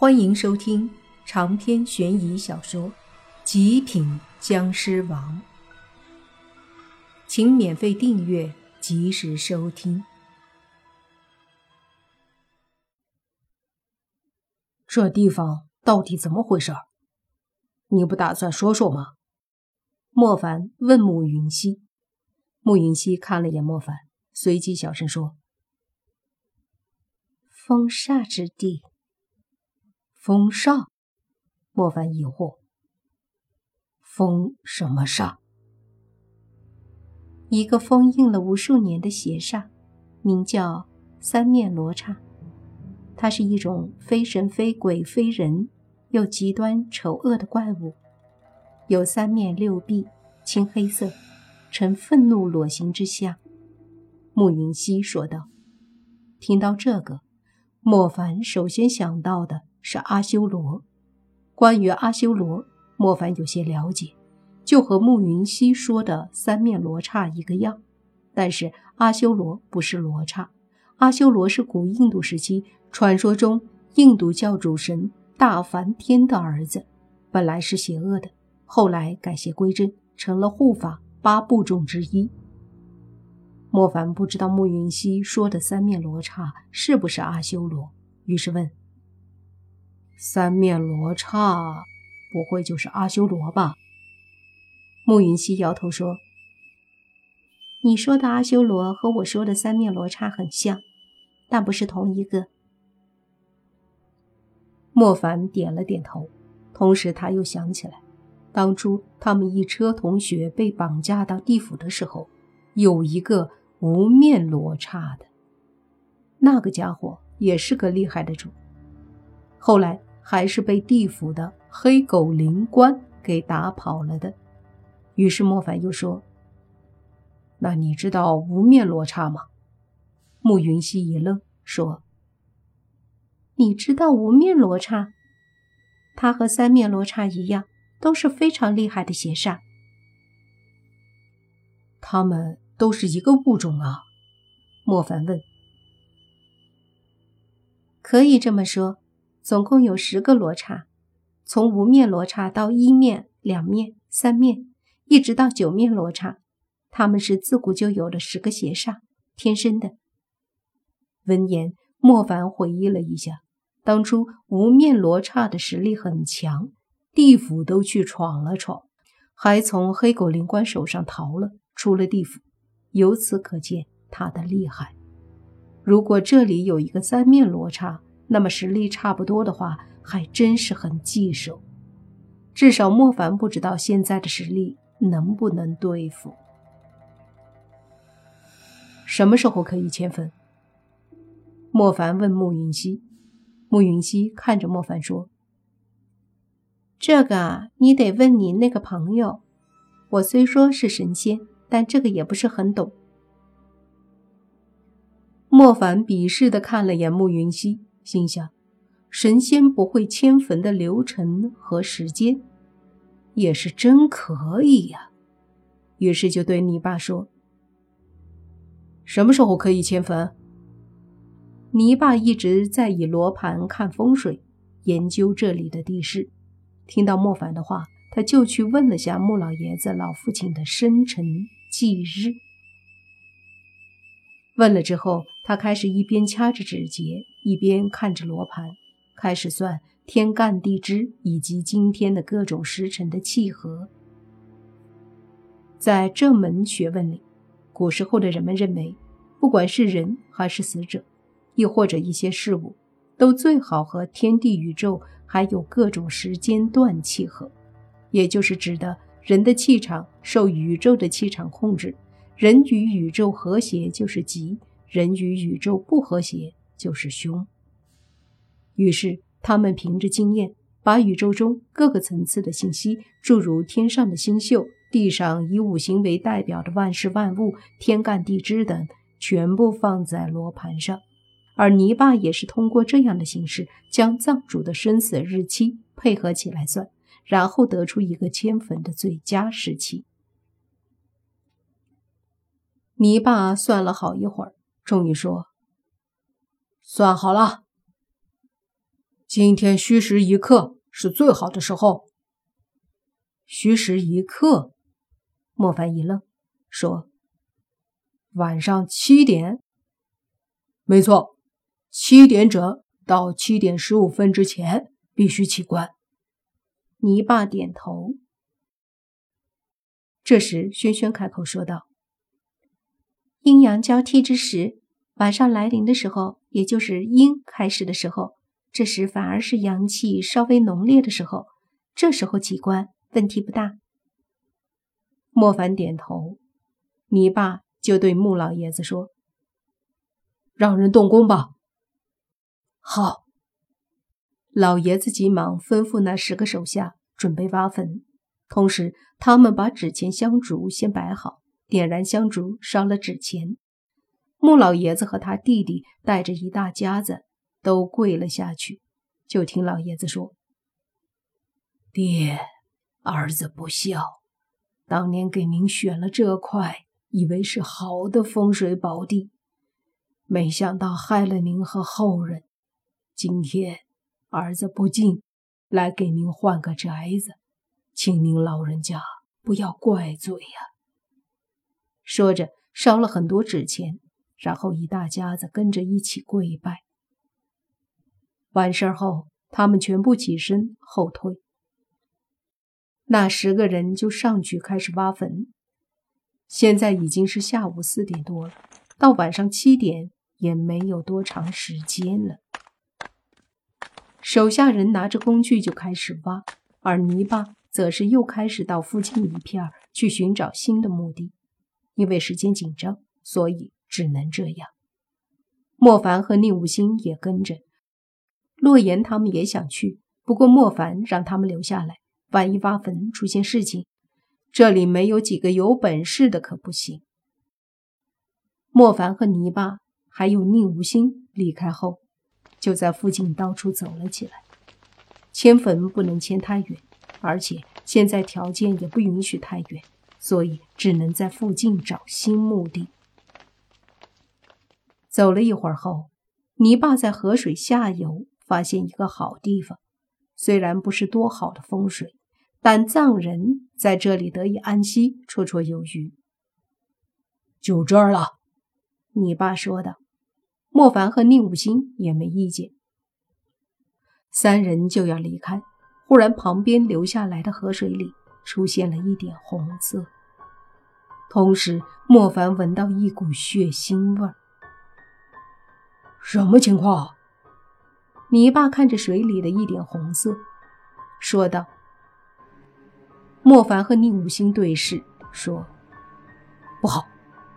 欢迎收听长篇悬疑小说《极品僵尸王》，请免费订阅，及时收听。这地方到底怎么回事？你不打算说说吗？莫凡问慕云溪。慕云溪看了眼莫凡，随即小声说：“风煞之地。”风煞，莫凡疑惑。风什么煞？一个封印了无数年的邪煞，名叫三面罗刹。它是一种非神非鬼非人，又极端丑恶的怪物，有三面六臂，青黑色，呈愤怒裸形之相。慕云溪说道。听到这个，莫凡首先想到的。是阿修罗。关于阿修罗，莫凡有些了解，就和慕云溪说的三面罗刹一个样。但是阿修罗不是罗刹，阿修罗是古印度时期传说中印度教主神大梵天的儿子，本来是邪恶的，后来改邪归正，成了护法八部众之一。莫凡不知道慕云溪说的三面罗刹是不是阿修罗，于是问。三面罗刹，不会就是阿修罗吧？慕云溪摇头说：“你说的阿修罗和我说的三面罗刹很像，但不是同一个。”莫凡点了点头，同时他又想起来，当初他们一车同学被绑架到地府的时候，有一个无面罗刹的，那个家伙也是个厉害的主，后来。还是被地府的黑狗灵官给打跑了的。于是莫凡又说：“那你知道无面罗刹吗？”慕云溪一愣，说：“你知道无面罗刹？他和三面罗刹一样，都是非常厉害的邪煞。他们都是一个物种啊？”莫凡问。“可以这么说。”总共有十个罗刹，从无面罗刹到一面、两面、三面，一直到九面罗刹，他们是自古就有的十个邪煞，天生的。闻言，莫凡回忆了一下，当初无面罗刹的实力很强，地府都去闯了闯，还从黑狗灵官手上逃了，出了地府。由此可见他的厉害。如果这里有一个三面罗刹，那么实力差不多的话，还真是很棘手。至少莫凡不知道现在的实力能不能对付。什么时候可以迁坟？莫凡问慕云溪。慕云溪看着莫凡说：“这个啊你得问你那个朋友。我虽说是神仙，但这个也不是很懂。”莫凡鄙视的看了眼慕云溪。心想，神仙不会迁坟的流程和时间，也是真可以呀。于是就对泥爸说：“什么时候可以迁坟？”泥巴一直在以罗盘看风水，研究这里的地势。听到莫凡的话，他就去问了下穆老爷子老父亲的生辰忌日。问了之后，他开始一边掐着指节，一边看着罗盘，开始算天干地支以及今天的各种时辰的契合。在这门学问里，古时候的人们认为，不管是人还是死者，亦或者一些事物，都最好和天地宇宙还有各种时间段契合，也就是指的人的气场受宇宙的气场控制。人与宇宙和谐就是吉，人与宇宙不和谐就是凶。于是他们凭着经验，把宇宙中各个层次的信息，诸如天上的星宿、地上以五行为代表的万事万物、天干地支等，全部放在罗盘上。而泥巴也是通过这样的形式，将藏主的生死日期配合起来算，然后得出一个迁坟的最佳时期。泥巴算了好一会儿，终于说：“算好了。”今天戌时一刻是最好的时候。戌时一刻，莫凡一愣，说：“晚上七点。”没错，七点整到七点十五分之前必须起棺。泥巴点头。这时，轩轩开口说道：“阴阳交替之时，晚上来临的时候，也就是阴开始的时候，这时反而是阳气稍微浓烈的时候。这时候起棺问题不大。”莫凡点头。你爸就对穆老爷子说。让人动工吧。好，老爷子急忙吩咐那十个手下准备挖坟，同时他们把纸钱香烛先摆好，点燃香烛，烧了纸钱。穆老爷子和他弟弟带着一大家子都跪了下去。就听老爷子说：“爹，儿子不孝，当年给您选了这块，以为是好的风水宝地。”没想到害了您和后人，今天儿子不敬，来给您换个宅子，请您老人家不要怪罪呀。说着，烧了很多纸钱，然后一大家子跟着一起跪拜。完事后，他们全部起身后退。那十个人就上去开始挖坟。现在已经是下午四点多了，到晚上七点。也没有多长时间了，手下人拿着工具就开始挖，而泥巴则是又开始到附近一片去寻找新的墓地。因为时间紧张，所以只能这样。莫凡和宁无心也跟着，洛言他们也想去，不过莫凡让他们留下来，万一挖坟出现事情，这里没有几个有本事的可不行。莫凡和泥巴。还有宁无心离开后，就在附近到处走了起来。迁坟不能迁太远，而且现在条件也不允许太远，所以只能在附近找新墓地。走了一会儿后，泥巴在河水下游发现一个好地方，虽然不是多好的风水，但藏人在这里得以安息，绰绰有余。就这儿了，你爸说道。莫凡和宁武星也没意见，三人就要离开。忽然，旁边流下来的河水里出现了一点红色，同时莫凡闻到一股血腥味儿。什么情况？泥爸看着水里的一点红色，说道。莫凡和宁武星对视，说：“不好，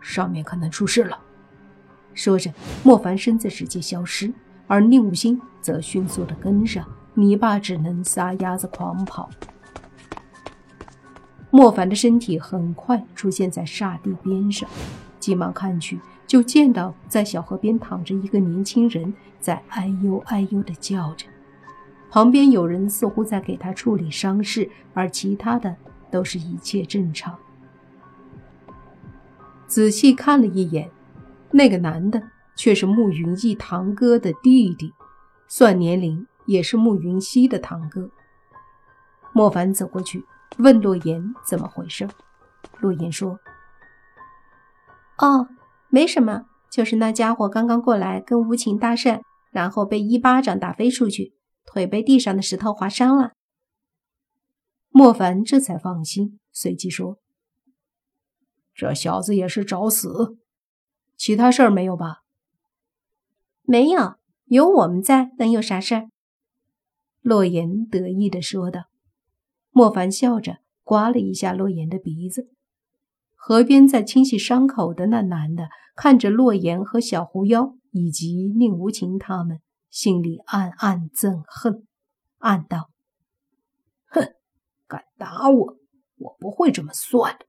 上面可能出事了。”说着，莫凡身子直接消失，而宁武星则迅速的跟上。泥爸只能撒丫子狂跑。莫凡的身体很快出现在沙地边上，急忙看去，就见到在小河边躺着一个年轻人，在哎呦哎呦的叫着。旁边有人似乎在给他处理伤势，而其他的都是一切正常。仔细看了一眼。那个男的却是慕云逸堂哥的弟弟，算年龄也是慕云溪的堂哥。莫凡走过去问洛言怎么回事，洛言说：“哦，没什么，就是那家伙刚刚过来跟无情搭讪，然后被一巴掌打飞出去，腿被地上的石头划伤了。”莫凡这才放心，随即说：“这小子也是找死。”其他事儿没有吧？没有，有我们在，能有啥事儿？洛言得意的说道。莫凡笑着刮了一下洛言的鼻子。河边在清洗伤口的那男的看着洛言和小狐妖以及宁无情他们，心里暗暗憎恨，暗道：“哼，敢打我，我不会这么算的。”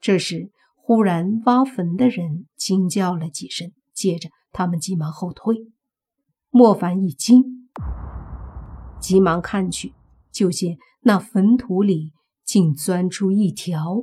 这时。忽然，挖坟的人惊叫了几声，接着他们急忙后退。莫凡一惊，急忙看去，就见那坟土里竟钻出一条